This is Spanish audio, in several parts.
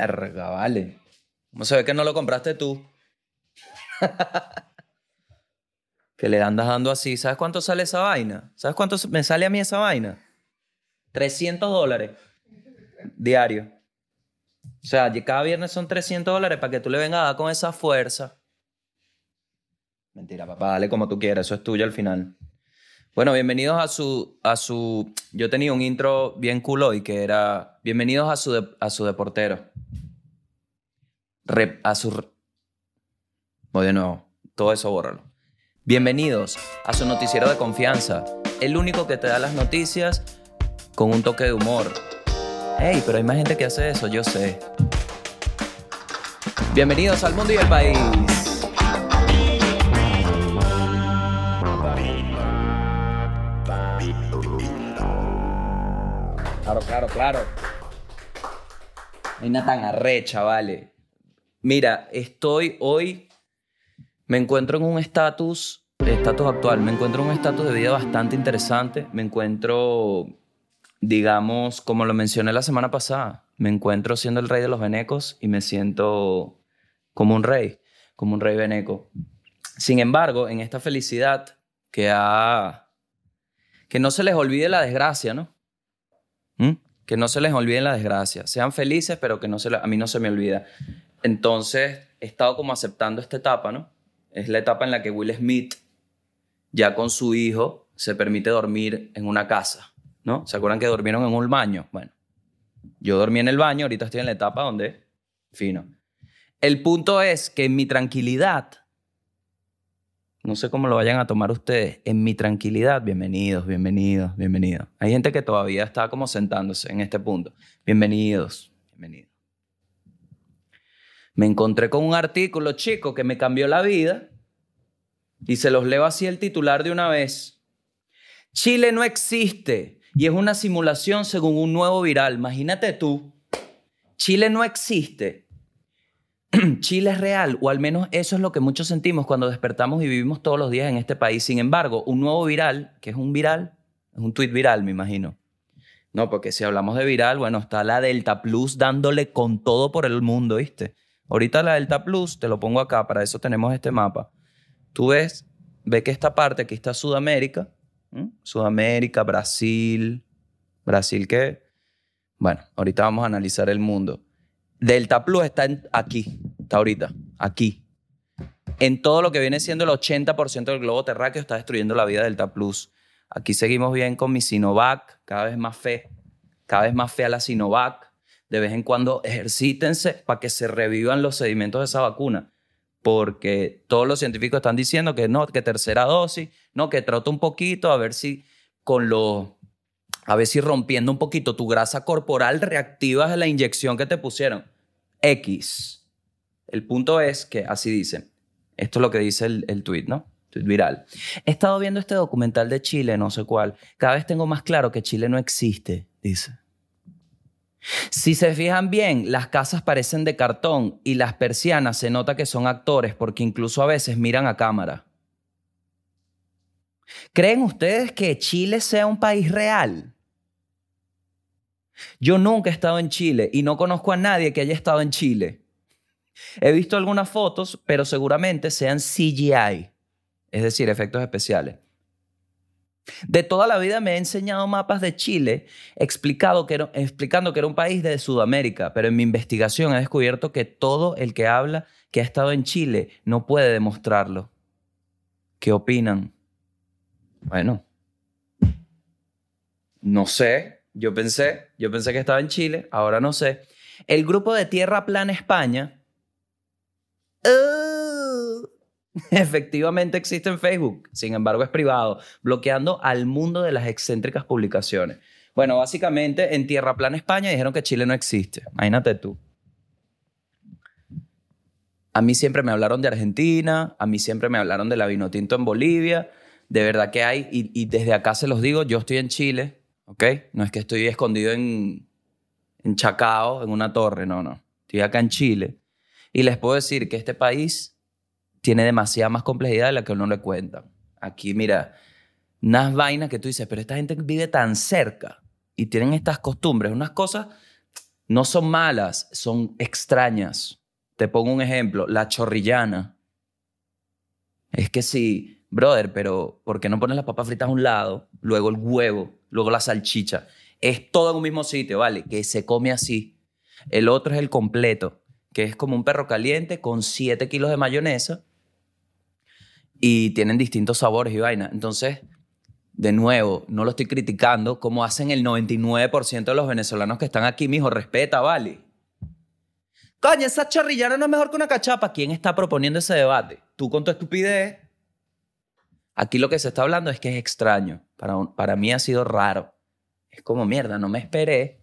Verga, vale. ¿Cómo se ve que no lo compraste tú? que le andas dando así. ¿Sabes cuánto sale esa vaina? ¿Sabes cuánto me sale a mí esa vaina? 300 dólares diario. O sea, cada viernes son 300 dólares para que tú le vengas a dar con esa fuerza. Mentira, papá, dale como tú quieras, eso es tuyo al final. Bueno, bienvenidos a su, a su... Yo tenía un intro bien cool hoy que era... Bienvenidos a su, a su deportero. a su... Voy de nuevo, todo eso bórralo. Bienvenidos a su noticiero de confianza, el único que te da las noticias con un toque de humor. Hey, pero hay más gente que hace eso, yo sé. Bienvenidos al mundo y al país. Claro, claro, claro. Hay una tan arrecha, vale. Mira, estoy hoy, me encuentro en un estatus, estatus actual, me encuentro en un estatus de vida bastante interesante. Me encuentro, digamos, como lo mencioné la semana pasada, me encuentro siendo el rey de los venecos y me siento como un rey, como un rey veneco. Sin embargo, en esta felicidad que ha... Que no se les olvide la desgracia, ¿no? ¿Mm? Que no se les olvide la desgracia. Sean felices, pero que no se a mí no se me olvida. Entonces, he estado como aceptando esta etapa, ¿no? Es la etapa en la que Will Smith, ya con su hijo, se permite dormir en una casa, ¿no? ¿Se acuerdan que durmieron en un baño? Bueno, yo dormí en el baño, ahorita estoy en la etapa donde, fino. El punto es que mi tranquilidad, no sé cómo lo vayan a tomar ustedes. En mi tranquilidad, bienvenidos, bienvenidos, bienvenidos. Hay gente que todavía está como sentándose en este punto. Bienvenidos, bienvenidos. Me encontré con un artículo, chico, que me cambió la vida. Y se los leo así el titular de una vez. Chile no existe y es una simulación según un nuevo viral. Imagínate tú. Chile no existe Chile es real, o al menos eso es lo que muchos sentimos cuando despertamos y vivimos todos los días en este país. Sin embargo, un nuevo viral, que es un viral, es un tweet viral, me imagino. No, porque si hablamos de viral, bueno, está la Delta Plus dándole con todo por el mundo, ¿viste? Ahorita la Delta Plus, te lo pongo acá, para eso tenemos este mapa. Tú ves, ve que esta parte, aquí está Sudamérica, Sudamérica, Brasil, Brasil qué? Bueno, ahorita vamos a analizar el mundo. Delta Plus está aquí, está ahorita, aquí. En todo lo que viene siendo el 80% del globo terráqueo está destruyendo la vida Delta Plus. Aquí seguimos bien con mi Sinovac, cada vez más fe, cada vez más fe a la Sinovac. De vez en cuando ejercítense para que se revivan los sedimentos de esa vacuna. Porque todos los científicos están diciendo que no, que tercera dosis, no, que trota un poquito a ver si con los a ver si rompiendo un poquito tu grasa corporal reactivas la inyección que te pusieron. X. El punto es que, así dice, esto es lo que dice el, el tweet, ¿no? Tweet viral. He estado viendo este documental de Chile, no sé cuál. Cada vez tengo más claro que Chile no existe, dice. Si se fijan bien, las casas parecen de cartón y las persianas se nota que son actores porque incluso a veces miran a cámara. ¿Creen ustedes que Chile sea un país real? Yo nunca he estado en Chile y no conozco a nadie que haya estado en Chile. He visto algunas fotos, pero seguramente sean CGI, es decir, efectos especiales. De toda la vida me he enseñado mapas de Chile explicando que era un país de Sudamérica, pero en mi investigación he descubierto que todo el que habla que ha estado en Chile no puede demostrarlo. ¿Qué opinan? Bueno, no sé, yo pensé, yo pensé que estaba en Chile, ahora no sé. El grupo de Tierra Plana España efectivamente existe en Facebook, sin embargo es privado, bloqueando al mundo de las excéntricas publicaciones. Bueno, básicamente en Tierra Plana España dijeron que Chile no existe. Imagínate tú. A mí siempre me hablaron de Argentina, a mí siempre me hablaron de la Vinotinto en Bolivia. De verdad que hay, y desde acá se los digo, yo estoy en Chile, ¿ok? No es que estoy escondido en, en Chacao, en una torre, no, no. Estoy acá en Chile. Y les puedo decir que este país tiene demasiada más complejidad de la que uno le cuenta. Aquí, mira, unas vainas que tú dices, pero esta gente vive tan cerca y tienen estas costumbres, unas cosas, No son malas, son extrañas. Te pongo un ejemplo, la chorrillana. Es que sí, brother, pero ¿por qué no pones las papas fritas a un lado, luego el huevo, luego la salchicha? Es todo en un mismo sitio, ¿vale? Que se come así. El otro es el completo, que es como un perro caliente con 7 kilos de mayonesa y tienen distintos sabores y vaina. Entonces, de nuevo, no lo estoy criticando, como hacen el 99% de los venezolanos que están aquí, mijo, respeta, ¿vale? Coño, esa chorrillana no es mejor que una cachapa. ¿Quién está proponiendo ese debate? Tú con tu estupidez. Aquí lo que se está hablando es que es extraño. Para, para mí ha sido raro. Es como mierda, no me esperé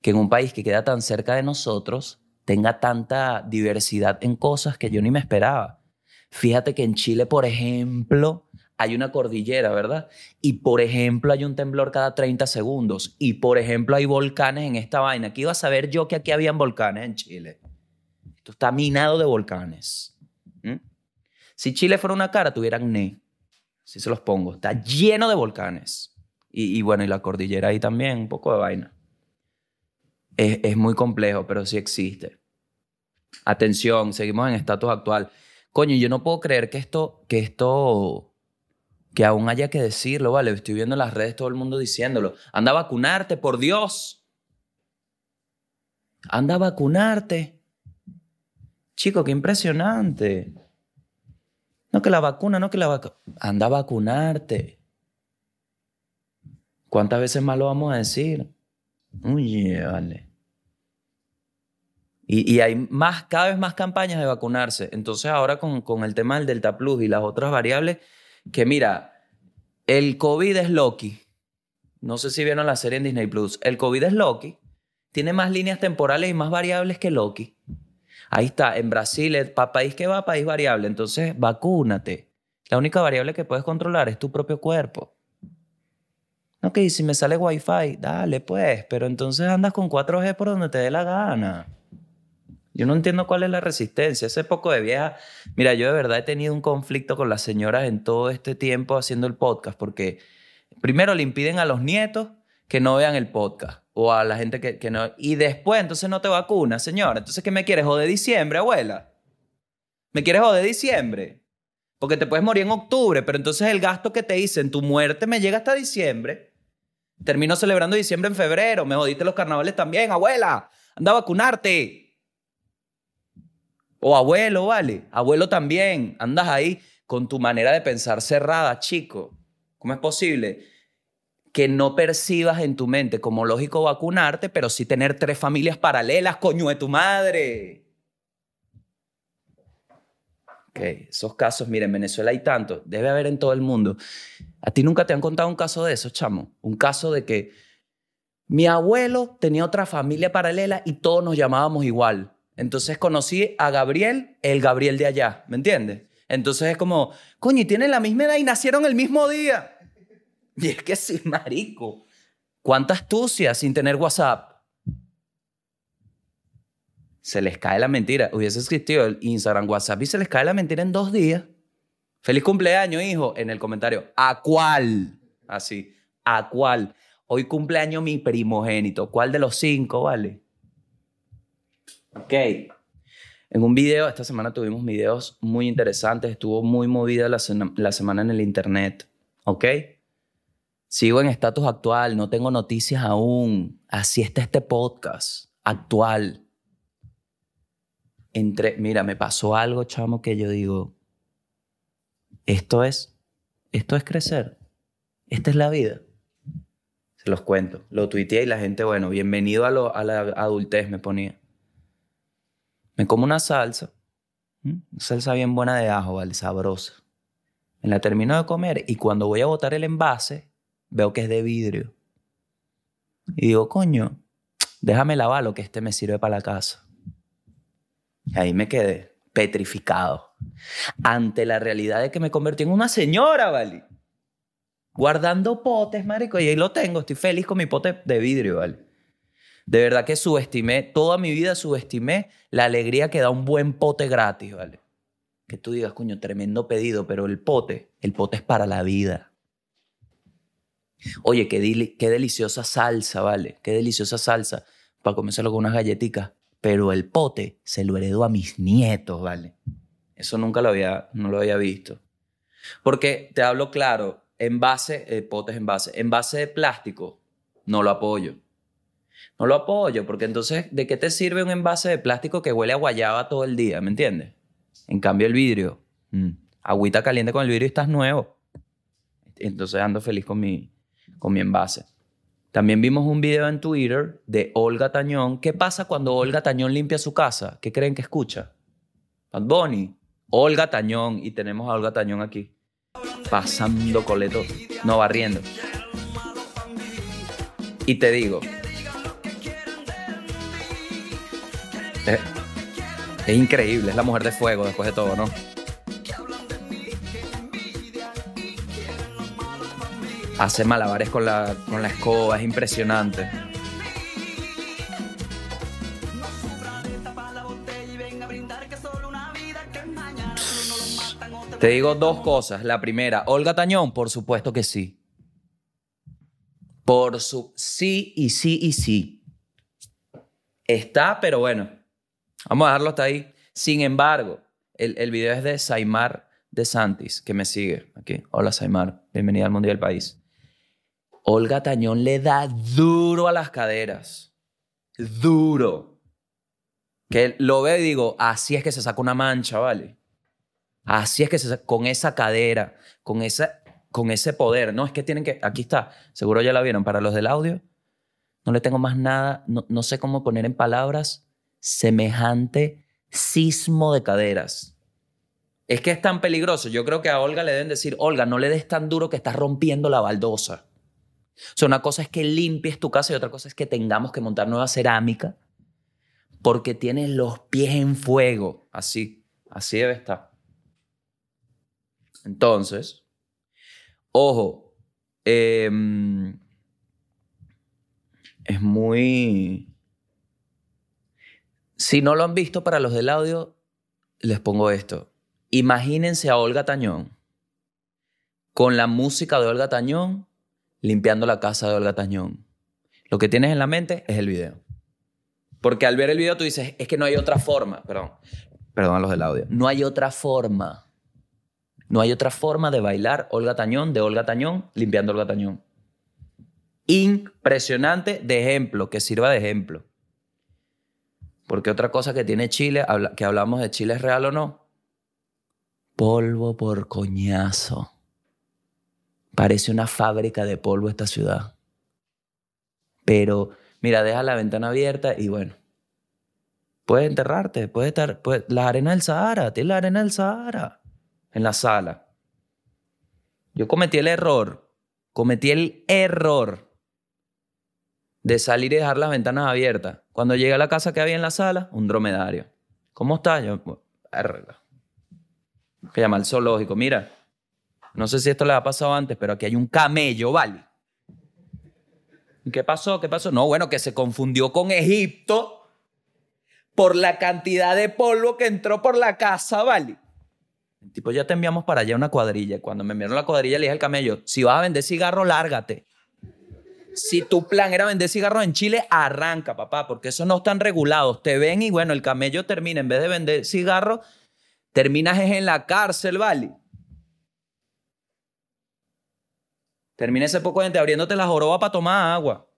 que en un país que queda tan cerca de nosotros tenga tanta diversidad en cosas que yo ni me esperaba. Fíjate que en Chile, por ejemplo, hay una cordillera, ¿verdad? Y por ejemplo, hay un temblor cada 30 segundos. Y por ejemplo, hay volcanes en esta vaina. ¿Qué iba a saber yo que aquí habían volcanes en Chile? Esto está minado de volcanes. Si Chile fuera una cara, tuvieran ne. Si se los pongo. Está lleno de volcanes. Y, bueno, y la cordillera ahí también, un poco de vaina. Es, es muy complejo, pero sí existe. Atención, seguimos en estatus actual. Coño, yo no puedo creer que esto, que esto, que aún haya que decirlo, ¿vale? Estoy viendo en las redes todo el mundo diciéndolo. Anda a vacunarte, por Dios. Anda a vacunarte. Chico, qué impresionante. No que la vacuna, no que la vacuna. Anda a vacunarte. ¿Cuántas veces más lo vamos a decir? Uy, vale. Y, hay más, cada vez más campañas de vacunarse. Entonces ahora con, con el tema del Delta Plus y las otras variables, que mira, el COVID es Loki. No sé si vieron la serie en Disney Plus. El COVID es Loki. Tiene más líneas temporales y más variables que Loki. Ahí está, en Brasil, el país que va, país variable. Entonces, vacúnate. La única variable que puedes controlar es tu propio cuerpo. Ok, si me sale Wi-Fi, dale pues, pero entonces andas con 4G por donde te dé la gana. Yo no entiendo cuál es la resistencia. Ese poco de vieja. Mira, yo de verdad he tenido un conflicto con las señoras en todo este tiempo haciendo el podcast, porque primero le impiden a los nietos que no vean el podcast o a la gente que, que no. Y después, entonces no te vacunas, señora. Entonces, ¿qué me quieres? ¿Joder diciembre, abuela? ¿Me quieres joder diciembre? Porque te puedes morir en octubre, pero entonces el gasto que te hice en tu muerte me llega hasta diciembre. Termino celebrando diciembre en febrero. Me jodiste los carnavales también, abuela. Anda a vacunarte. O abuelo, vale. Abuelo también. Andas ahí con tu manera de pensar cerrada, chico. ¿Cómo es posible que no percibas en tu mente como lógico vacunarte, pero sí tener tres familias paralelas, coño de tu madre? Ok, esos casos, miren, en Venezuela hay tantos, debe haber en todo el mundo. ¿A ti nunca te han contado un caso de eso, chamo? Un caso de que mi abuelo tenía otra familia paralela y todos nos llamábamos igual. Entonces conocí a Gabriel, el Gabriel de allá, ¿me entiendes? Entonces es como, coño, y tienen la misma edad y nacieron el mismo día. Y es que sí, marico. ¿Cuánta astucia sin tener WhatsApp? Se les cae la mentira. Hubiese existido el Instagram, WhatsApp y se les cae la mentira en dos días. Feliz cumpleaños, hijo, en el comentario. ¿A cuál? Así. ¿A cuál? Hoy cumpleaños mi primogénito. ¿Cuál de los cinco, vale? Ok. En un video, esta semana tuvimos videos muy interesantes, estuvo muy movida la, la semana en el internet. ¿Ok? Sigo en estatus actual, no tengo noticias aún. Así está este podcast actual. Entre, mira, me pasó algo, chamo, que yo digo, esto es, esto es crecer. Esta es la vida. Se los cuento. Lo tuiteé y la gente, bueno, bienvenido a, lo, a la adultez, me ponía. Me como una salsa, una salsa bien buena de ajo, ¿vale? Sabrosa. Me la termino de comer y cuando voy a botar el envase, veo que es de vidrio. Y digo, coño, déjame lavarlo, que este me sirve para la casa. Y ahí me quedé petrificado ante la realidad de que me convertí en una señora, ¿vale? Guardando potes, marico, y ahí lo tengo, estoy feliz con mi pote de vidrio, ¿vale? De verdad que subestimé, toda mi vida subestimé la alegría que da un buen pote gratis, ¿vale? Que tú digas, coño, tremendo pedido, pero el pote, el pote es para la vida. Oye, qué, deliciosa salsa, ¿vale? Qué deliciosa salsa para comérselo con unas galletitas. Pero el pote se lo heredó a mis nietos, ¿vale? Eso nunca lo había, no lo había visto. Porque te hablo claro, envase, eh, potes envase, envase de plástico, no lo apoyo. No lo apoyo, porque entonces, ¿de qué te sirve un envase de plástico que huele a guayaba todo el día? ¿Me entiendes? En cambio, el vidrio, mm, agüita caliente con el vidrio y estás nuevo. Entonces ando feliz con mi, con mi envase. También vimos un video en Twitter de Olga Tañón. ¿Qué pasa cuando Olga Tañón limpia su casa? ¿Qué creen que escucha? Bad Bunny. Olga Tañón. Y tenemos a Olga Tañón aquí. Pasando coleto. No, barriendo. Y te digo. Es, es increíble. Es la mujer de fuego después de todo, ¿no? Hace malabares con la, con la escoba, es impresionante. Te digo dos cosas. La primera, Olga Tañón, por supuesto que sí. Por su sí y sí y sí. Está, pero bueno. Vamos a dejarlo hasta ahí. Sin embargo, el, el video es de Saimar de Santis, que me sigue aquí. Hola Saimar, bienvenida al Mundial País. Olga Tañón le da duro a las caderas. Duro. Que lo veo y digo, así es que se saca una mancha, ¿vale? Así es que se saca, con esa cadera, con, esa, con ese poder. No, es que tienen que, aquí está, seguro ya la vieron, para los del audio, no le tengo más nada, no, no sé cómo poner en palabras semejante sismo de caderas. Es que es tan peligroso. Yo creo que a Olga le deben decir, Olga, no le des tan duro que estás rompiendo la baldosa. O sea, una cosa es que limpies tu casa y otra cosa es que tengamos que montar nueva cerámica porque tienes los pies en fuego. Así, así debe estar. Entonces, ojo, em, es muy... Si no lo han visto para los del audio, les pongo esto. Imagínense a Olga Tañón con la música de Olga Tañón limpiando la casa de Olga Tañón. Lo que tienes en la mente es el video. Porque al ver el video tú dices, es que no hay otra forma, perdón, perdón a los del audio, no hay otra forma. No hay otra forma de bailar Olga Tañón, de Olga Tañón, limpiando Olga Tañón. Impresionante de ejemplo, que sirva de ejemplo. Porque otra cosa que tiene Chile, que hablamos de Chile es real o no, polvo por coñazo. Parece una fábrica de polvo esta ciudad. Pero, mira, deja la ventana abierta y bueno, puedes enterrarte, puedes estar, la arena del Sahara, tienes la arena del Sahara en la sala. Yo cometí el error, cometí el error de salir y dejar las ventanas abiertas. Cuando llegué a la casa que había en la sala, un dromedario. ¿Cómo está? Yo, que llama al zoológico. Mira, no sé si esto le ha pasado antes, pero aquí hay un camello, ¿vale? ¿Qué pasó? ¿Qué pasó? No, bueno, que se confundió con Egipto por la cantidad de polvo que entró por la casa, ¿vale? El tipo, ya te enviamos para allá una cuadrilla. Cuando me enviaron la cuadrilla, le dije al camello, si vas a vender cigarro, lárgate. Si tu plan era vender cigarros en Chile, arranca, papá, porque eso no están regulados. Te ven y bueno, el camello termina, en vez de vender cigarros, terminas en la cárcel, ¿vale? Termina ese poco gente abriéndote la joroba para tomar agua.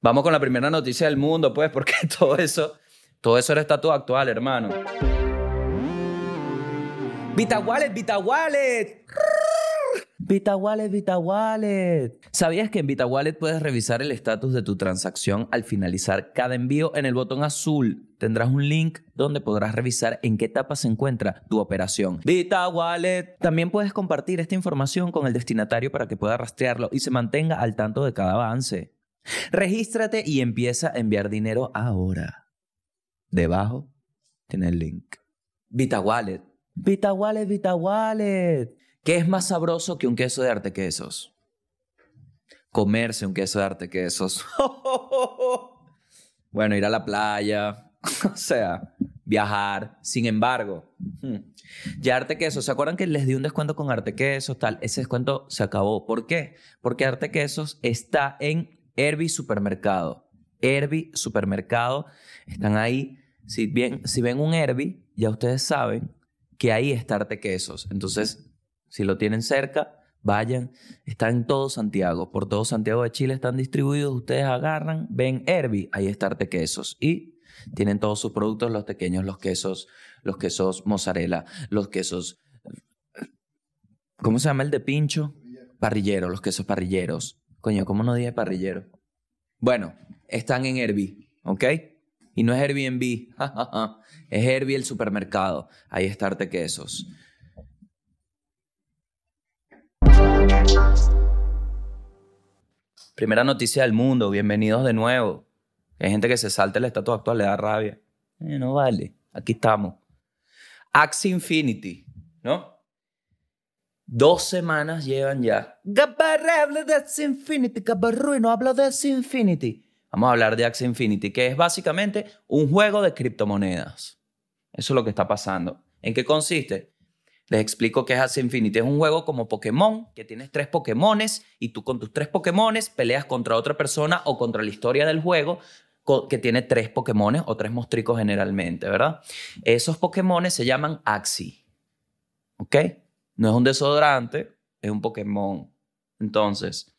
Vamos con la primera noticia del mundo, pues, porque todo eso, todo eso era estatus actual, hermano. Vita Wallet, Vita. Vita Wallet, Vita Wallet. ¿Sabías que en Vita Wallet puedes revisar el estatus de tu transacción al finalizar cada envío en el botón azul? Tendrás un link donde podrás revisar en qué etapa se encuentra tu operación. Vita Wallet. También puedes compartir esta información con el destinatario para que pueda rastrearlo y se mantenga al tanto de cada avance. Regístrate y empieza a enviar dinero ahora. Debajo tiene el link. Vita Wallet. Vita Wallet, Vita Wallet. ¿Qué es más sabroso que un queso de arte quesos? Comerse un queso de arte quesos. bueno, ir a la playa. o sea, viajar. Sin embargo, hmm, ya Arte Quesos, ¿se acuerdan que les di un descuento con Arte Quesos? Tal, ese descuento se acabó. ¿Por qué? Porque Arte Quesos está en Herbie Supermercado. Herbie Supermercado, están ahí. Si, si ven un Herbie, ya ustedes saben que ahí está Arte Quesos. Entonces, si lo tienen cerca, vayan. Está en todo Santiago. Por todo Santiago de Chile están distribuidos. Ustedes agarran, ven Herbie, ahí está Arte Quesos. Y tienen todos sus productos, los pequeños, los quesos, los quesos mozzarella, los quesos... ¿Cómo se llama el de pincho? Parrillero, los quesos parrilleros. Coño, ¿cómo no dije parrillero? Bueno, están en Herbie, ¿ok? Y no es Airbnb, es Herbie el supermercado. Ahí está Arte Quesos. Primera noticia del mundo, bienvenidos de nuevo. Hay gente que se salta el estatus actual, le da rabia. Eh, no vale, aquí estamos. Axie Infinity, ¿no? Dos semanas llevan ya. Gabarre habla de Axie Infinity, no habla de Axie Infinity. Vamos a hablar de Axie Infinity, que es básicamente un juego de criptomonedas. Eso es lo que está pasando. ¿En qué consiste? Les explico qué es Axie Infinity. Es un juego como Pokémon, que tienes tres Pokémones y tú con tus tres Pokémones peleas contra otra persona o contra la historia del juego que tiene tres Pokémones o tres mostricos generalmente, ¿verdad? Esos Pokémones se llaman Axie. ¿Ok? No es un desodorante, es un Pokémon. Entonces,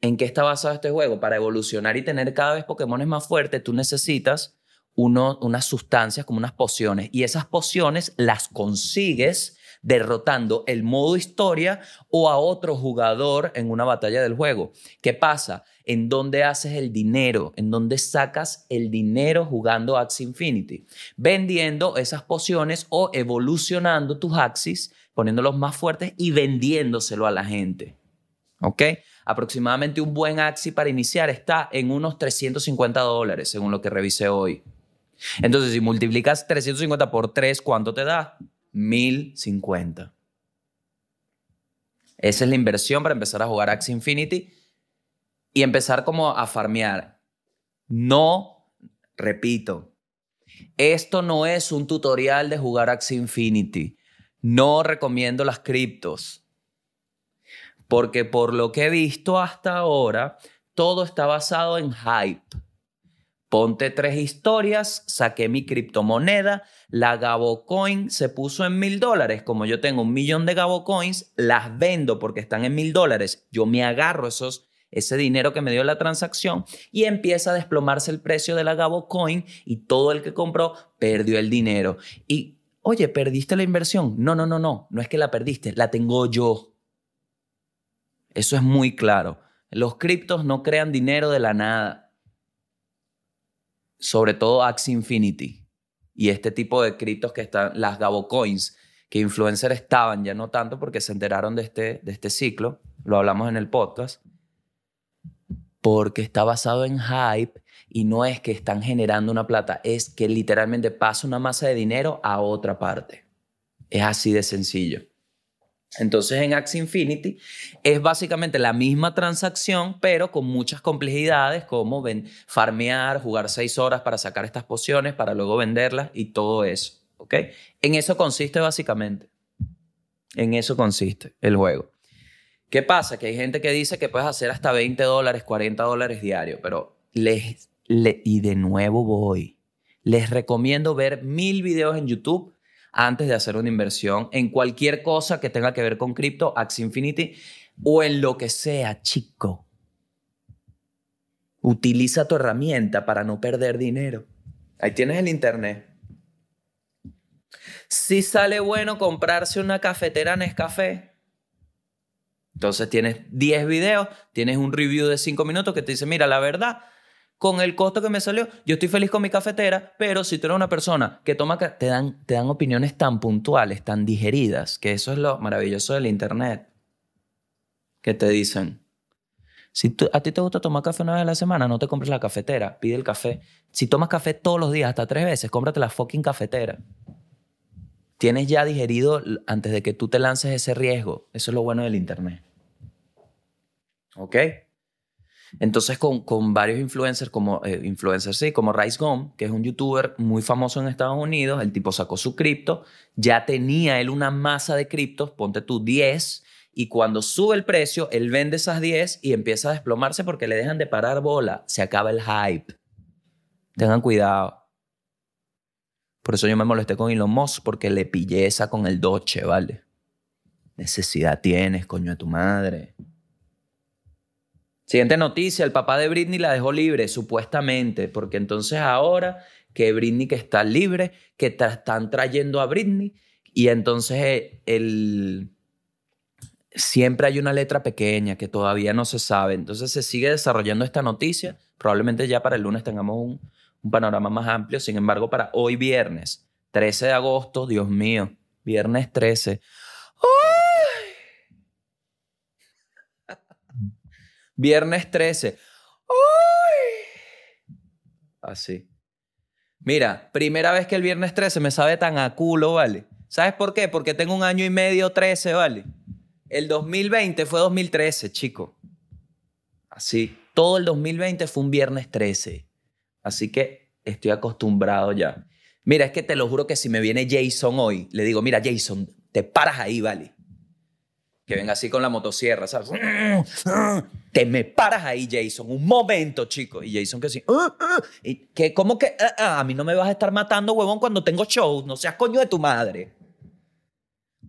¿en qué está basado este juego? Para evolucionar y tener cada vez Pokémones más fuertes, tú necesitas uno, unas sustancias como unas pociones. Y esas pociones las consigues derrotando el modo historia o a otro jugador en una batalla del juego. ¿Qué pasa? ¿En dónde haces el dinero? ¿En dónde sacas el dinero jugando Axie Infinity? Vendiendo esas pociones o evolucionando tus Axis, poniéndolos más fuertes y vendiéndoselo a la gente. ¿Ok? Aproximadamente un buen Axie para iniciar está en unos 350 dólares, según lo que revisé hoy. Entonces, si multiplicas 350 por 3, ¿cuánto te da? 1050. Esa es la inversión para empezar a jugar Axie Infinity y empezar como a farmear. No, repito, esto no es un tutorial de jugar Axie Infinity. No recomiendo las criptos. Porque por lo que he visto hasta ahora, todo está basado en hype. Ponte tres historias, saqué mi criptomoneda, la Gabo Coin se puso en mil dólares. Como yo tengo un millón de Gabo Coins, las vendo porque están en mil dólares. Yo me agarro esos, ese dinero que me dio la transacción y empieza a desplomarse el precio de la Gabo Coin y todo el que compró perdió el dinero. Y, oye, ¿perdiste la inversión? No, no, no, no. No es que la perdiste, la tengo yo. Eso es muy claro. Los criptos no crean dinero de la nada sobre todo Axie Infinity y este tipo de criptos que están, las Gabo Coins, que influencers estaban, ya no tanto porque se enteraron de este, de este ciclo, lo hablamos en el podcast, porque está basado en hype y no es que están generando una plata, es que literalmente pasa una masa de dinero a otra parte. Es así de sencillo. Entonces en Axie Infinity es básicamente la misma transacción, pero con muchas complejidades como ven, farmear, jugar seis horas para sacar estas pociones, para luego venderlas y todo eso. ¿ok? En eso consiste básicamente. En eso consiste el juego. ¿Qué pasa? Que hay gente que dice que puedes hacer hasta 20 dólares, 40 dólares diario, pero les, y de nuevo voy. Les recomiendo ver mil videos en YouTube antes de hacer una inversión en cualquier cosa que tenga que ver con cripto, Axie Infinity o en lo que sea, chico. Utiliza tu herramienta para no perder dinero. Ahí tienes el internet. Si sale bueno comprarse una cafetera Nescafé, entonces tienes 10 videos, tienes un review de 5 minutos que te dice, mira, la verdad, con el costo que me salió, yo estoy feliz con mi cafetera, pero si tú eres una persona que toma, te dan, te dan opiniones tan puntuales, tan digeridas, que eso es lo maravilloso del Internet, que te dicen, si a ti te gusta tomar café una vez a la semana, no te compres la cafetera, pide el café. Si tomas café todos los días, hasta tres veces, cómprate la fucking cafetera. Tienes ya digerido antes de que tú te lances ese riesgo. Eso es lo bueno del Internet. ¿Ok? Entonces con, con varios influencers como eh, influencers, sí, como Rice Gum, que es un youtuber muy famoso en Estados Unidos, el tipo sacó su cripto, ya tenía él una masa de criptos, ponte tú 10, y cuando sube el precio, él vende esas 10 y empieza a desplomarse porque le dejan de parar bola, se acaba el hype. Tengan cuidado. Por eso yo me molesté con Elon Musk porque le pillé esa con el Doche, ¿vale? Necesidad tienes, coño de tu madre. Siguiente noticia, el papá de Britney la dejó libre, supuestamente, porque entonces ahora que Britney que está libre, que están trayendo a Britney, y entonces eh, el, siempre hay una letra pequeña que todavía no se sabe, entonces se sigue desarrollando esta noticia, probablemente ya para el lunes tengamos un, un panorama más amplio, sin embargo, para hoy viernes, 13 de agosto, Dios mío, viernes 13. Viernes 13. Así. Mira, primera vez que el viernes 13 me sabe tan a culo, ¿vale? ¿Sabes por qué? Porque tengo un año y medio 13, ¿vale? El 2020 fue 2013, chico. Así. Todo el 2020 fue un viernes 13. Así que estoy acostumbrado ya. Mira, es que te lo juro que si me viene Jason hoy, le digo, mira, Jason, te paras ahí, ¿vale? Que venga así con la motosierra, ¿sabes? Te me paras ahí, Jason, un momento, chico. Y Jason que sí, ah, ah". y que ¿cómo que? Ah, a mí no me vas a estar matando, huevón, cuando tengo shows, no seas coño de tu madre.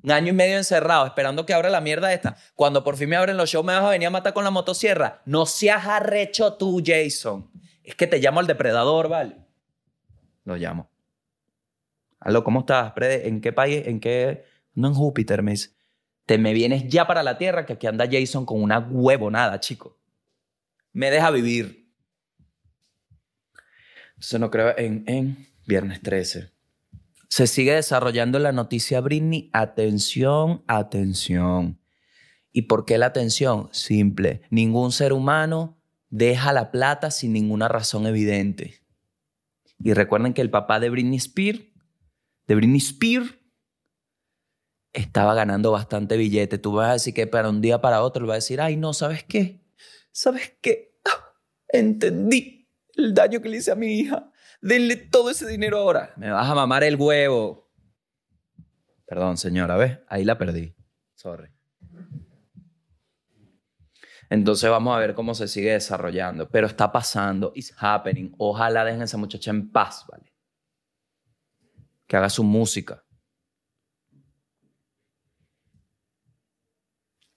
Un año y medio encerrado, esperando que abra la mierda esta. Cuando por fin me abren los shows, me vas a venir a matar con la motosierra. No seas arrecho tú, Jason. Es que te llamo al depredador, ¿vale? Lo llamo. Aló, ¿cómo estás? ¿En qué país? ¿En qué? No en Júpiter, me dice te me vienes ya para la tierra, que aquí anda Jason con una huevonada, chico. Me deja vivir. Entonces no creo en, en viernes 13. Se sigue desarrollando la noticia Britney. Atención, atención. ¿Y por qué la atención? Simple. Ningún ser humano deja la plata sin ninguna razón evidente. Y recuerden que el papá de Britney Spears, de Britney Spears, estaba ganando bastante billete. Tú vas a decir que para un día para otro le va a decir, ay, no, ¿sabes qué? ¿Sabes qué? Ah, entendí el daño que le hice a mi hija. Denle todo ese dinero ahora. Me vas a mamar el huevo. Perdón, señora, ¿ves? Ahí la perdí. Sorry. Entonces vamos a ver cómo se sigue desarrollando. Pero está pasando. It's happening. Ojalá dejen a esa muchacha en paz, ¿vale? Que haga su música.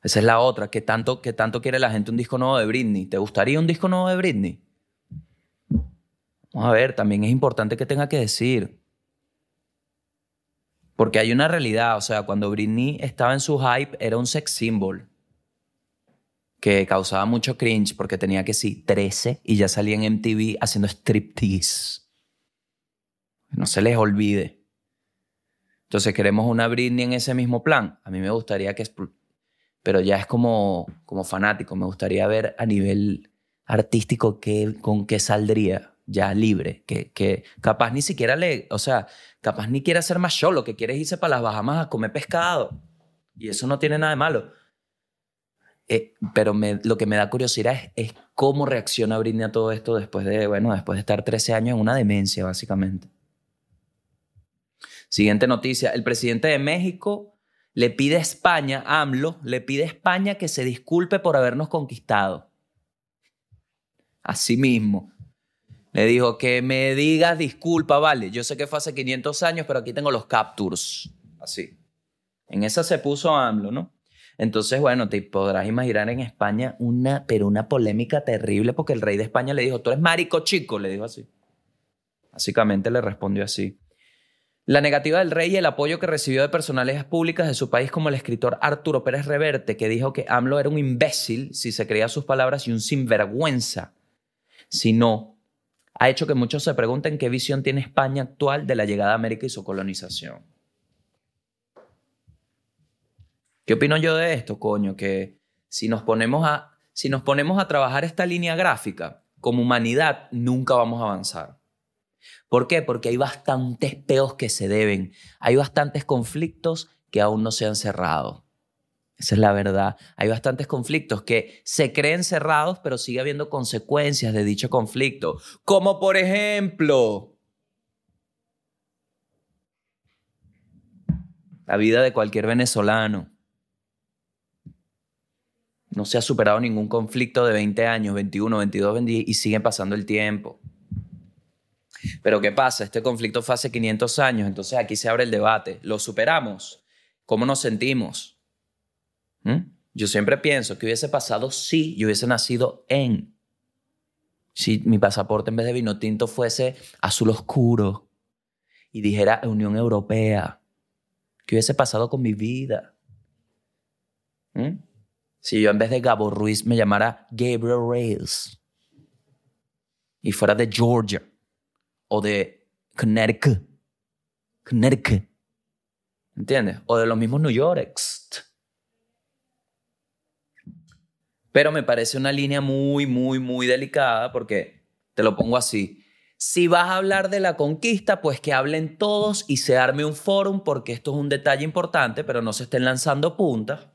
Esa es la otra. ¿Qué tanto, qué tanto quiere la gente un disco nuevo de Britney? ¿Te gustaría un disco nuevo de Britney? Vamos a ver, también es importante que tenga que decir. Porque hay una realidad, o sea, cuando Britney estaba en su hype, era un sex symbol que causaba mucho cringe porque tenía que sí 13 y ya salía en MTV haciendo striptease. No se les olvide. Entonces, queremos una Britney en ese mismo plan. A mí me gustaría que pero ya es como, como fanático. Me gustaría ver a nivel artístico qué, con qué saldría ya libre, que, que capaz ni siquiera le, o sea, capaz ni quiere hacer más show, lo que quiere es irse para las Bahamas a comer pescado. Y eso no tiene nada de malo. Eh, pero lo que me da curiosidad es, es, cómo reacciona Britney a todo esto después de, bueno, después de estar 13 años en una demencia, básicamente. Siguiente noticia. El presidente de México le pide a España, AMLO, le pide a España que se disculpe por habernos conquistado. Así mismo. Le dijo que me digas disculpa, vale. Yo sé que fue hace 500 años, pero aquí tengo los captures. Así. En esa se puso AMLO, ¿no? Entonces, bueno, te podrás imaginar en España una, pero una polémica terrible porque el rey de España le dijo, tú eres marico chico, le dijo así. Básicamente le respondió así. La negativa del rey y el apoyo que recibió de personalidades públicas de su país como el escritor Arturo Pérez Reverte, que dijo que AMLO era un imbécil, si se creía sus palabras, y un sinvergüenza, si no, ha hecho que muchos se pregunten qué visión tiene España actual de la llegada a América y su colonización. ¿Qué opino yo de esto, coño? Que si nos ponemos a, si nos ponemos a trabajar esta línea gráfica, como humanidad nunca vamos a avanzar. ¿Por qué? Porque hay bastantes peos que se deben, hay bastantes conflictos que aún no se han cerrado. Esa es la verdad. Hay bastantes conflictos que se creen cerrados, pero sigue habiendo consecuencias de dicho conflicto. Como por ejemplo, la vida de cualquier venezolano. No se ha superado ningún conflicto de 20 años, 21, 22, 20 y sigue pasando el tiempo. Pero ¿qué pasa? Este conflicto fue hace 500 años, entonces aquí se abre el debate. ¿Lo superamos? ¿Cómo nos sentimos? ¿Mm? Yo siempre pienso que hubiese pasado si yo hubiese nacido en. Si mi pasaporte en vez de vino tinto fuese azul oscuro y dijera Unión Europea. ¿Qué hubiese pasado con mi vida? ¿Mm? Si yo en vez de Gabo Ruiz me llamara Gabriel Reyes y fuera de Georgia o de Connecticut. Connecticut. ¿Entiendes? O de los mismos New York. Pero me parece una línea muy, muy, muy delicada porque, te lo pongo así, si vas a hablar de la conquista, pues que hablen todos y se arme un fórum porque esto es un detalle importante, pero no se estén lanzando puntas.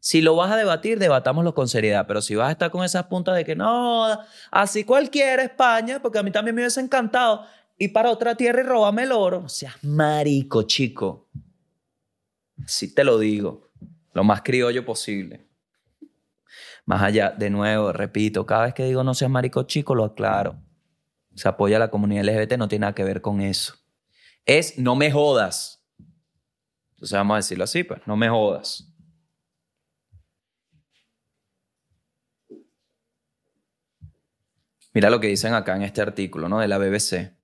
Si lo vas a debatir, debatámoslo con seriedad, pero si vas a estar con esas puntas de que no, así cualquiera España, porque a mí también me hubiese encantado, y para otra tierra y róbame el oro, o sea, marico, chico. Así te lo digo, lo más criollo posible. Más allá, de nuevo, repito, cada vez que digo no seas marico chico, lo aclaro. Se apoya a la comunidad LGBT, no tiene nada que ver con eso. Es no me jodas. Entonces vamos a decirlo así, pues, no me jodas. Mira lo que dicen acá en este artículo, ¿no? De la BBC.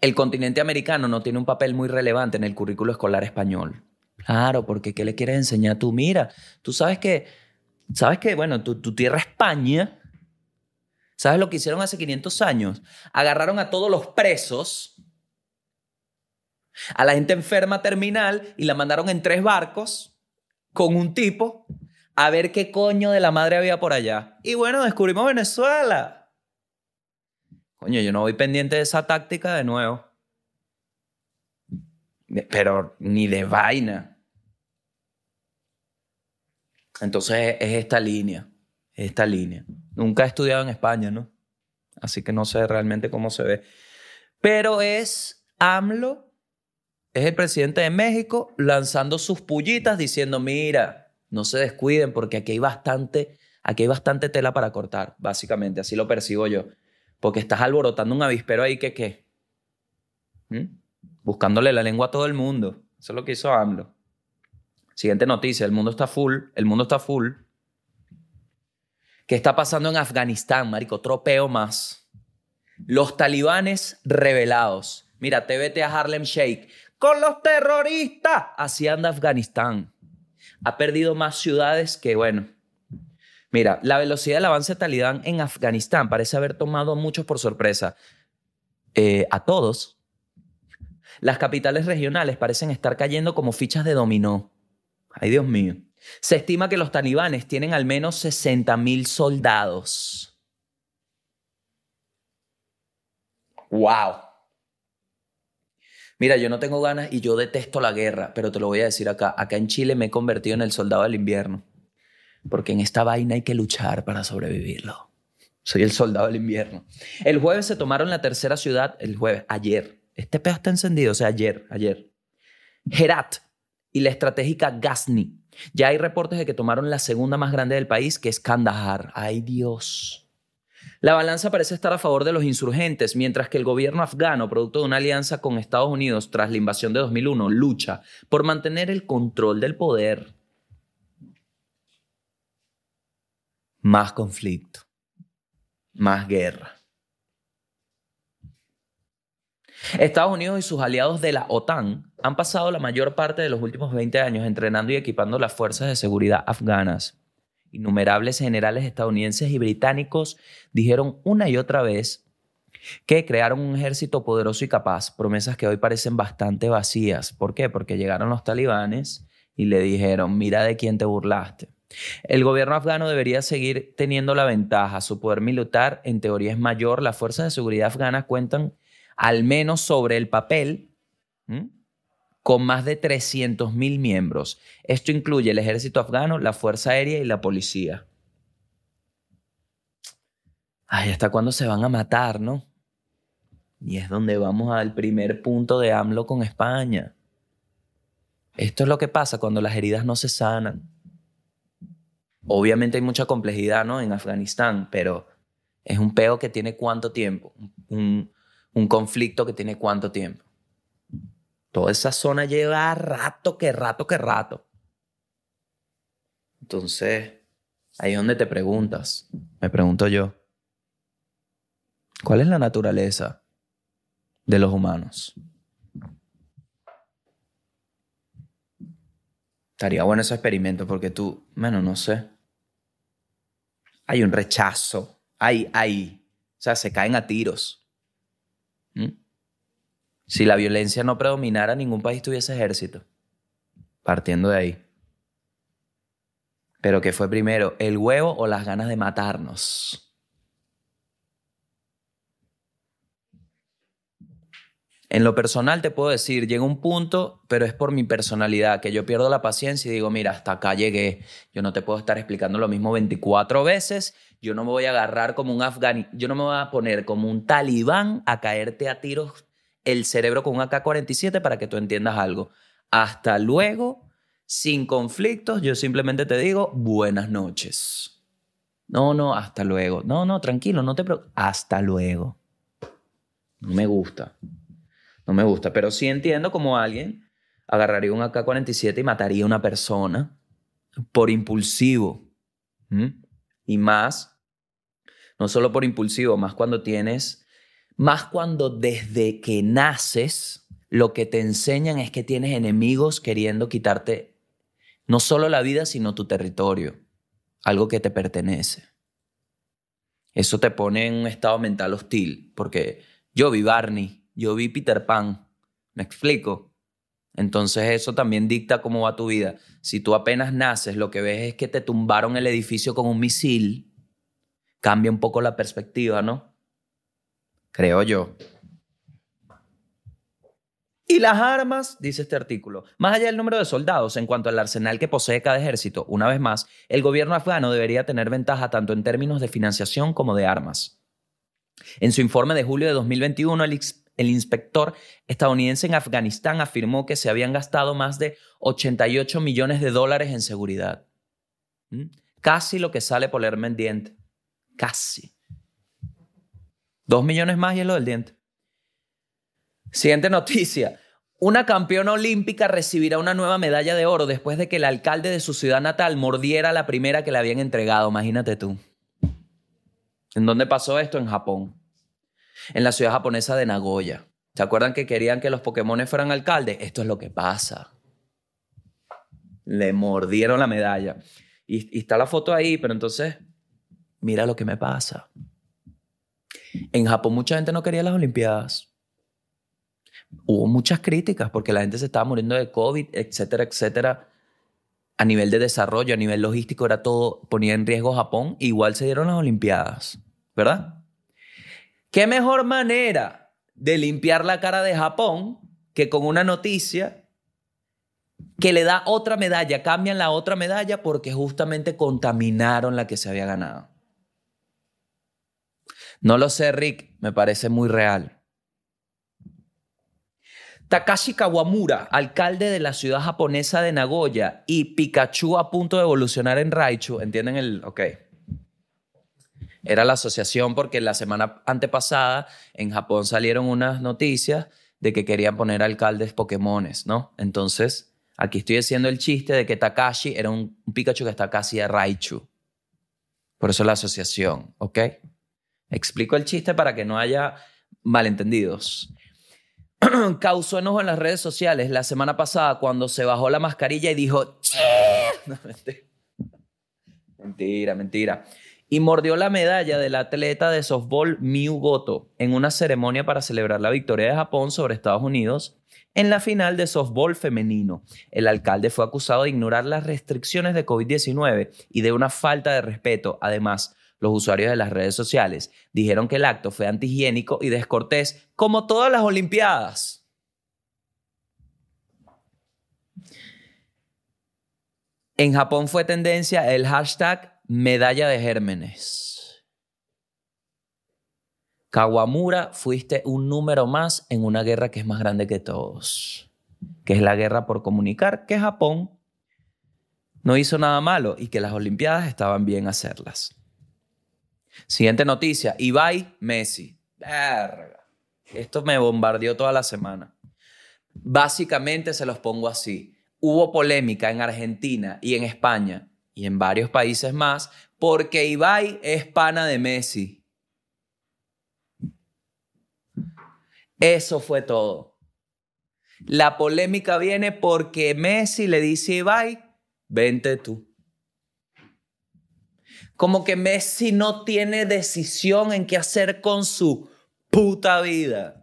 El continente americano no tiene un papel muy relevante en el currículo escolar español. Claro, porque ¿qué le quieres enseñar tú? Mira, tú sabes que ¿Sabes qué? Bueno, tu, tu tierra España, ¿sabes lo que hicieron hace 500 años? Agarraron a todos los presos, a la gente enferma terminal y la mandaron en tres barcos con un tipo a ver qué coño de la madre había por allá. Y bueno, descubrimos Venezuela. Coño, yo no voy pendiente de esa táctica de nuevo. Pero ni de vaina. Entonces es esta línea, esta línea. Nunca he estudiado en España, ¿no? Así que no sé realmente cómo se ve. Pero es AMLO, es el presidente de México, lanzando sus pullitas diciendo, mira, no se descuiden porque aquí hay bastante, aquí hay bastante tela para cortar, básicamente, así lo percibo yo. Porque estás alborotando un avispero ahí que qué. Buscándole la lengua a todo el mundo. Eso es lo que hizo AMLO. Siguiente noticia, el mundo está full, el mundo está full. ¿Qué está pasando en Afganistán, marico? Tropeo más. Los talibanes rebelados. Mira, te vete a Harlem Shake. Con los terroristas. Así anda Afganistán. Ha perdido más ciudades que, bueno. Mira, la velocidad del avance talibán en Afganistán parece haber tomado a muchos por sorpresa. Eh, a todos. Las capitales regionales parecen estar cayendo como fichas de dominó. Ay, Dios mío. Se estima que los talibanes tienen al menos 60.000 soldados. ¡Wow! Mira, yo no tengo ganas y yo detesto la guerra, pero te lo voy a decir acá. Acá en Chile me he convertido en el soldado del invierno. Porque en esta vaina hay que luchar para sobrevivirlo. Soy el soldado del invierno. El jueves se tomaron la tercera ciudad, el jueves, ayer. Este pedo está encendido, o sea, ayer, ayer. Herat, y la estratégica Ghazni. Ya hay reportes de que tomaron la segunda más grande del país, que es Kandahar. ¡Ay Dios! La balanza parece estar a favor de los insurgentes, mientras que el gobierno afgano, producto de una alianza con Estados Unidos tras la invasión de 2001, lucha por mantener el control del poder. Más conflicto, más guerra. Estados Unidos y sus aliados de la OTAN han pasado la mayor parte de los últimos 20 años entrenando y equipando las fuerzas de seguridad afganas. Innumerables generales estadounidenses y británicos dijeron una y otra vez que crearon un ejército poderoso y capaz, promesas que hoy parecen bastante vacías. ¿Por qué? Porque llegaron los talibanes y le dijeron, mira de quién te burlaste. El gobierno afgano debería seguir teniendo la ventaja. Su poder militar en teoría es mayor. Las fuerzas de seguridad afganas cuentan al menos sobre el papel, con más de 300.000 miembros. Esto incluye el ejército afgano, la Fuerza Aérea y la policía. Ay, ¿hasta cuándo se van a matar, no? Y es donde vamos al primer punto de AMLO con España. Esto es lo que pasa cuando las heridas no se sanan. Obviamente hay mucha complejidad ¿no? en Afganistán, pero es un peo que tiene cuánto tiempo, un, un conflicto que tiene cuánto tiempo. Toda esa zona lleva rato, que rato, que rato. Entonces, ahí es donde te preguntas, me pregunto yo, ¿cuál es la naturaleza de los humanos? Estaría bueno ese experimento porque tú, bueno, no sé. Hay un rechazo, hay, hay, o sea, se caen a tiros. ¿Mm? Si la violencia no predominara, ningún país tuviese ejército. Partiendo de ahí. Pero ¿qué fue primero, el huevo o las ganas de matarnos? En lo personal te puedo decir, llega un punto, pero es por mi personalidad, que yo pierdo la paciencia y digo, mira, hasta acá llegué. Yo no te puedo estar explicando lo mismo 24 veces. Yo no me voy a agarrar como un afgani, yo no me voy a poner como un talibán a caerte a tiros el cerebro con un AK-47 para que tú entiendas algo. Hasta luego, sin conflictos, yo simplemente te digo buenas noches. No, no, hasta luego. No, no, tranquilo, no te preocupes. Hasta luego. No me gusta. No me gusta, pero sí entiendo como alguien agarraría un AK-47 y mataría a una persona por impulsivo. Y más, no solo por impulsivo, más cuando tienes más cuando desde que naces lo que te enseñan es que tienes enemigos queriendo quitarte no solo la vida, sino tu territorio, algo que te pertenece. Eso te pone en un estado mental hostil, porque yo vi Barney, yo vi Peter Pan, ¿me explico? Entonces eso también dicta cómo va tu vida. Si tú apenas naces, lo que ves es que te tumbaron el edificio con un misil, cambia un poco la perspectiva, ¿no? creo yo. Y las armas, dice este artículo, más allá del número de soldados en cuanto al arsenal que posee cada ejército, una vez más, el gobierno afgano debería tener ventaja tanto en términos de financiación como de armas. En su informe de julio de 2021, el, el inspector estadounidense en Afganistán afirmó que se habían gastado más de 88 millones de dólares en seguridad. ¿Mm? Casi lo que sale por el mendiente. Casi. Dos millones más y es lo del diente. Siguiente noticia. Una campeona olímpica recibirá una nueva medalla de oro después de que el alcalde de su ciudad natal mordiera la primera que le habían entregado. Imagínate tú. ¿En dónde pasó esto? En Japón. En la ciudad japonesa de Nagoya. ¿Se acuerdan que querían que los Pokémon fueran alcaldes? Esto es lo que pasa. Le mordieron la medalla. Y, está la foto ahí, pero entonces, mira lo que me pasa. En Japón mucha gente no quería las Olimpiadas. Hubo muchas críticas porque la gente se estaba muriendo de COVID, etcétera, etcétera. A nivel de desarrollo, a nivel logístico, era todo, ponía en riesgo Japón. Igual se dieron las Olimpiadas, ¿verdad? ¿Qué mejor manera de limpiar la cara de Japón que con una noticia que le da otra medalla, cambian la otra medalla porque justamente contaminaron la que se había ganado? No lo sé, Rick, me parece muy real. Takashi Kawamura, alcalde de la ciudad japonesa de Nagoya, y Pikachu a punto de evolucionar en Raichu, ¿entienden el...? Ok. Era la asociación porque la semana antepasada en Japón salieron unas noticias de que querían poner alcaldes Pokémones, ¿no? Entonces, aquí estoy haciendo el chiste de que Takashi era un, Pikachu que está casi a Raichu. Por eso la asociación, ¿ok? Explico el chiste para que no haya malentendidos. Causó enojo en las redes sociales la semana pasada cuando se bajó la mascarilla y dijo, mentira, mentira y mordió la medalla del atleta de softball Miu Goto en una ceremonia para celebrar la victoria de Japón sobre Estados Unidos en la final de softball femenino. El alcalde fue acusado de ignorar las restricciones de COVID-19 y de una falta de respeto. Además, los usuarios de las redes sociales dijeron que el acto fue antihigiénico y descortés, como todas las Olimpiadas. En Japón fue tendencia el hashtag medalla de gérmenes. Kawamura, fuiste un número más en una guerra que es más grande que todos, que es la guerra por comunicar que Japón no hizo nada malo y que las Olimpiadas estaban bien hacerlas. Siguiente noticia, Ibai Messi. Esto me bombardeó toda la semana. Básicamente se los pongo así. Hubo polémica en Argentina y en España y en varios países más porque Ibai es pana de Messi. Eso fue todo. La polémica viene porque Messi le dice a Ibai, vente tú. Como que Messi no tiene decisión en qué hacer con su puta vida.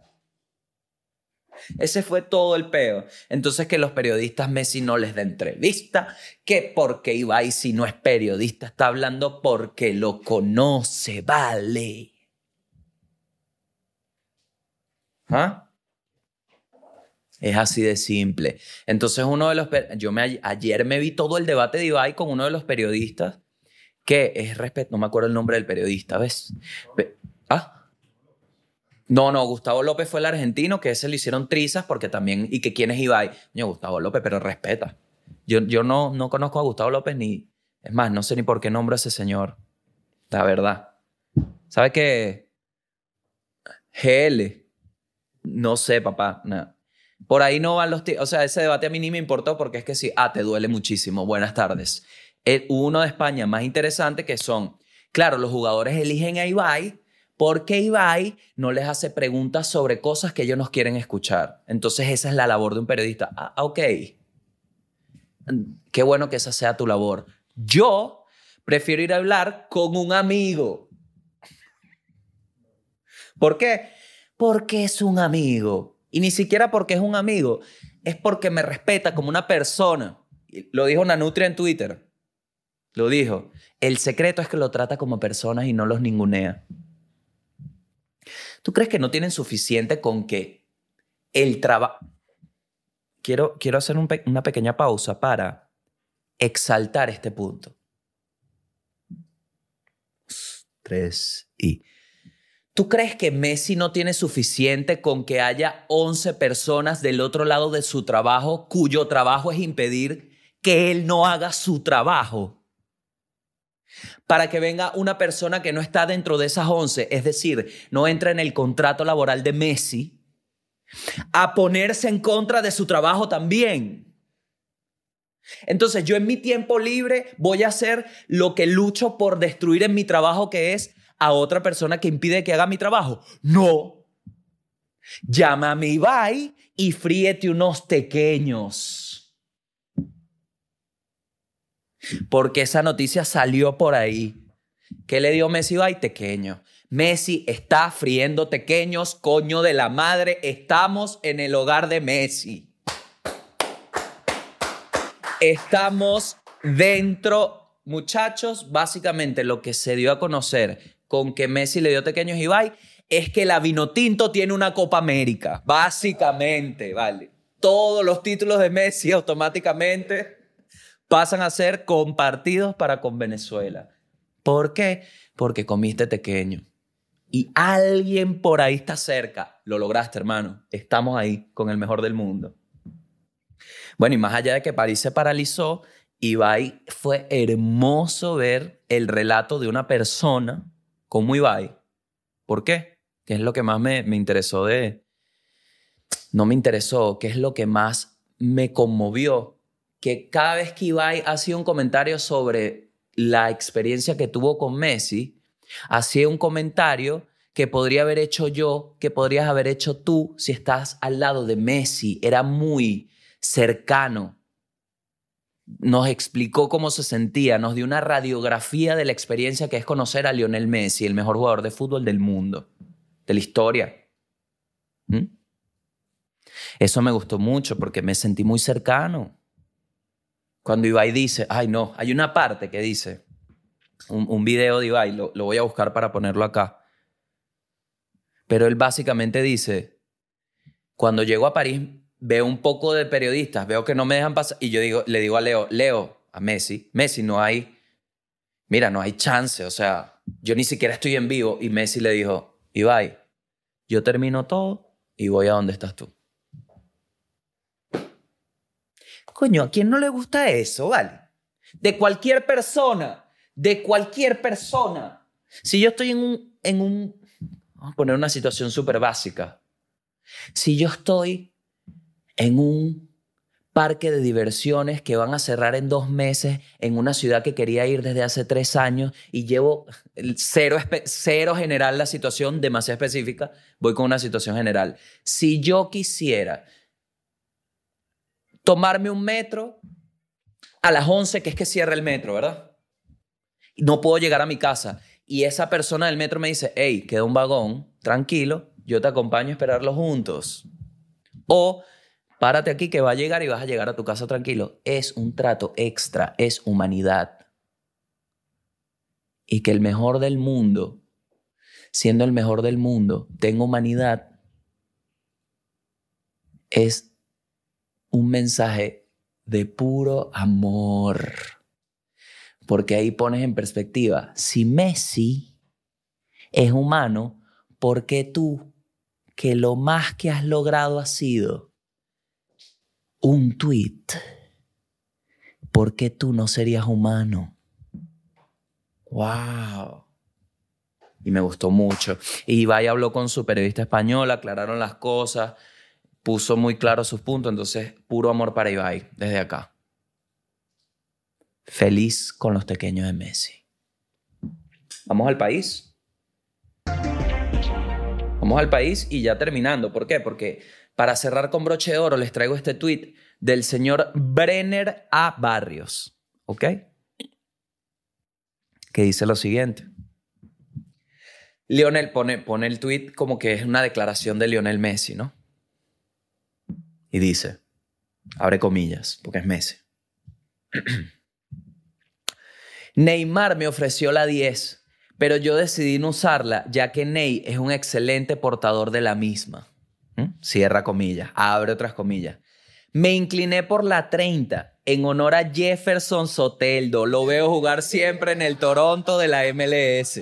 Ese fue todo el peo. Entonces que los periodistas Messi no les da entrevista, que porque Ibai si no es periodista está hablando porque lo conoce, vale. ¿Ah? Es así de simple. Entonces uno de los... Yo me, ayer me vi todo el debate de Ibai con uno de los periodistas que es respeto, no me acuerdo el nombre del periodista, ¿ves? ¿Ah? No, no, Gustavo López fue el argentino, que ese le hicieron trizas porque también, y que quién es Ibai. Yo, Gustavo López, pero respeta. Yo, yo no, no conozco a Gustavo López ni, es más, no sé ni por qué nombro a ese señor, la verdad. ¿Sabe qué? GL. No sé, papá, nada. Por ahí no van los... O sea, ese debate a mí ni me importó porque es que sí, ah, te duele muchísimo. Buenas tardes. Eh, uno de España más interesante que son, claro, los jugadores eligen a Ibai porque Ibai no les hace preguntas sobre cosas que ellos no quieren escuchar. Entonces esa es la labor de un periodista. Ah, ok. Qué bueno que esa sea tu labor. Yo prefiero ir a hablar con un amigo. ¿Por qué? Porque es un amigo. Y ni siquiera porque es un amigo, es porque me respeta como una persona. Lo dijo Nanutria en Twitter. Lo dijo. El secreto es que lo trata como personas y no los ningunea. ¿Tú crees que no tienen suficiente con que el trabajo... Quiero, quiero hacer una pequeña pausa para exaltar este punto. Tres y... ¿Tú crees que Messi no tiene suficiente con que haya 11 personas del otro lado de su trabajo cuyo trabajo es impedir que él no haga su trabajo? Para que venga una persona que no está dentro de esas 11, es decir, no entra en el contrato laboral de Messi, a ponerse en contra de su trabajo también. Entonces yo en mi tiempo libre voy a hacer lo que lucho por destruir en mi trabajo, que es a otra persona que impide que haga mi trabajo. No. Llama a mi Ibai y fríete unos pequeños. Porque esa noticia salió por ahí. ¿Qué le dio Messi Ibai? Tequeño. Messi está friendo tequeños, coño de la madre. Estamos en el hogar de Messi. Estamos dentro, muchachos, básicamente lo que se dio a conocer con que Messi le dio pequeños a Ibai es que la Vinotinto tiene una Copa América. Básicamente, ¿vale? Todos los títulos de Messi automáticamente pasan a ser compartidos para con Venezuela. ¿Por qué? Porque comiste pequeño. Y alguien por ahí está cerca. Lo lograste, hermano. Estamos ahí con el mejor del mundo. Bueno, y más allá de que París se paralizó, Ibai fue hermoso ver el relato de una persona como Ibai. ¿Por qué? ¿Qué es lo que más me, me interesó de... No me interesó, ¿qué es lo que más me conmovió? Que cada vez que Ibai hacía un comentario sobre la experiencia que tuvo con Messi, hacía un comentario que podría haber hecho yo, que podrías haber hecho tú si estás al lado de Messi. Era muy cercano, nos explicó cómo se sentía, nos dio una radiografía de la experiencia que es conocer a Lionel Messi, el mejor jugador de fútbol del mundo, de la historia. ¿Mm? Eso me gustó mucho porque me sentí muy cercano. Cuando Ibai dice, ay no, hay una parte que dice, un, video de Ibai, lo, voy a buscar para ponerlo acá. Pero él básicamente dice, cuando llego a París veo un poco de periodistas, veo que no me dejan pasar y yo digo, le digo a Leo, Leo, a Messi, Messi no hay, mira, no hay chance, o sea, yo ni siquiera estoy en vivo y Messi le dijo, Ibai, yo termino todo y voy a donde estás tú. Coño, ¿a quién no le gusta eso, vale? De cualquier persona, de cualquier persona. Si yo estoy en un, en un, vamos a poner una situación súper básica. Si yo estoy en un parque de diversiones que van a cerrar en dos meses en una ciudad que quería ir desde hace tres años y llevo cero, cero general la situación, demasiado específica, voy con una situación general. Si yo quisiera tomarme un metro a las 11, que es que cierra el metro, ¿verdad? No puedo llegar a mi casa. Y esa persona del metro me dice, hey, queda un vagón, tranquilo, yo te acompaño a esperarlo juntos. O párate aquí que va a llegar y vas a llegar a tu casa tranquilo. Es un trato extra, es humanidad. Y que el mejor del mundo, siendo el mejor del mundo, tenga humanidad, es un mensaje de puro amor. Porque ahí pones en perspectiva, si Messi es humano, ¿por qué tú, que lo más que has logrado ha sido un tweet, ¿por qué tú no serías humano? ¡Wow! Y me gustó mucho. Y Ibai habló con su periodista español, aclararon las cosas puso muy claro sus puntos, entonces puro amor para Ibai desde acá. Feliz con los pequeños de Messi. Vamos al país. Vamos al país y ya terminando. ¿Por qué? Porque para cerrar con broche de oro les traigo este tweet del señor Brenner A. Barrios. ¿Ok? Que dice lo siguiente. Lionel pone, pone el tweet como que es una declaración de Lionel Messi, ¿no? Y dice, abre comillas, porque es Messi. Neymar me ofreció la 10, pero yo decidí no usarla ya que Ney es un excelente portador de la misma. ¿Mm? Cierra comillas, abre otras comillas. Me incliné por la 30 en honor a Jefferson Soteldo. Lo veo jugar siempre en el Toronto de la MLS.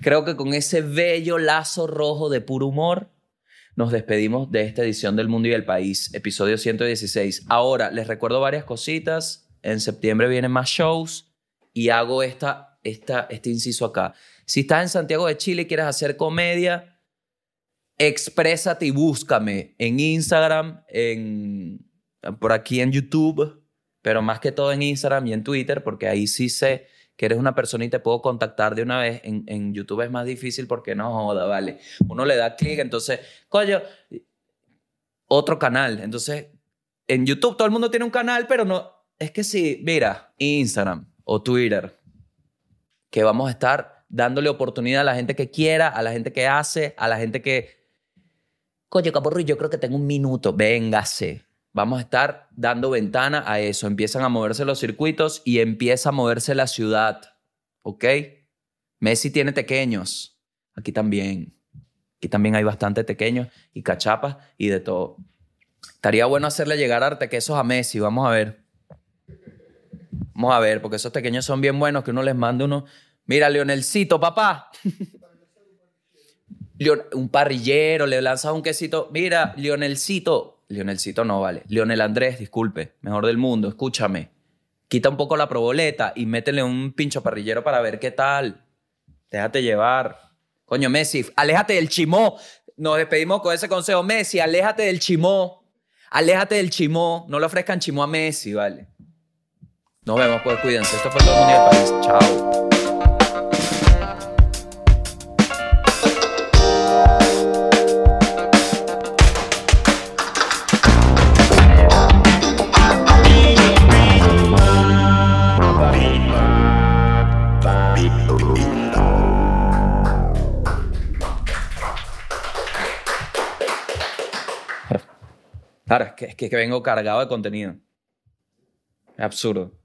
Creo que con ese bello lazo rojo de puro humor nos despedimos de esta edición del Mundo y el País, episodio 116. Ahora, les recuerdo varias cositas. En septiembre vienen más shows y hago esta, esta, este inciso acá. Si estás en Santiago de Chile y quieres hacer comedia, exprésate y búscame en Instagram, en, por aquí en YouTube, pero más que todo en Instagram y en Twitter, porque ahí sí sé que eres una persona y te puedo contactar de una vez. En, en YouTube es más difícil porque no joda, vale. Uno le da clic, entonces, coño, otro canal. Entonces, en YouTube todo el mundo tiene un canal, pero no. Es que sí, mira, Instagram o Twitter, que vamos a estar dándole oportunidad a la gente que quiera, a la gente que hace, a la gente que. Coño, Caporro, yo creo que tengo un minuto. Véngase. Vamos a estar dando ventana a eso. Empiezan a moverse los circuitos y empieza a moverse la ciudad. ¿Ok? Messi tiene pequeños. Aquí también. Aquí también hay bastante pequeños y cachapas y de todo. Estaría bueno hacerle llegar arte quesos a Messi. Vamos a ver. Vamos a ver, porque esos pequeños son bien buenos que uno les manda uno. Mira, Leonelcito, papá. un parrillero, le lanzas un quesito. Mira, Leonelcito, Lionelcito no vale. Lionel Andrés, disculpe, mejor del mundo, escúchame. Quita un poco la proboleta y métele un pincho parrillero para ver qué tal. Déjate llevar. Coño, Messi, aléjate del chimó. Nos despedimos con ese consejo. Messi, aléjate del chimó. Aléjate del chimó. No le ofrezcan chimó a Messi, ¿vale? Nos vemos, pues cuídense. Esto fue todo el mundo. Chao. Claro, es que, es que vengo cargado de contenido. Es absurdo.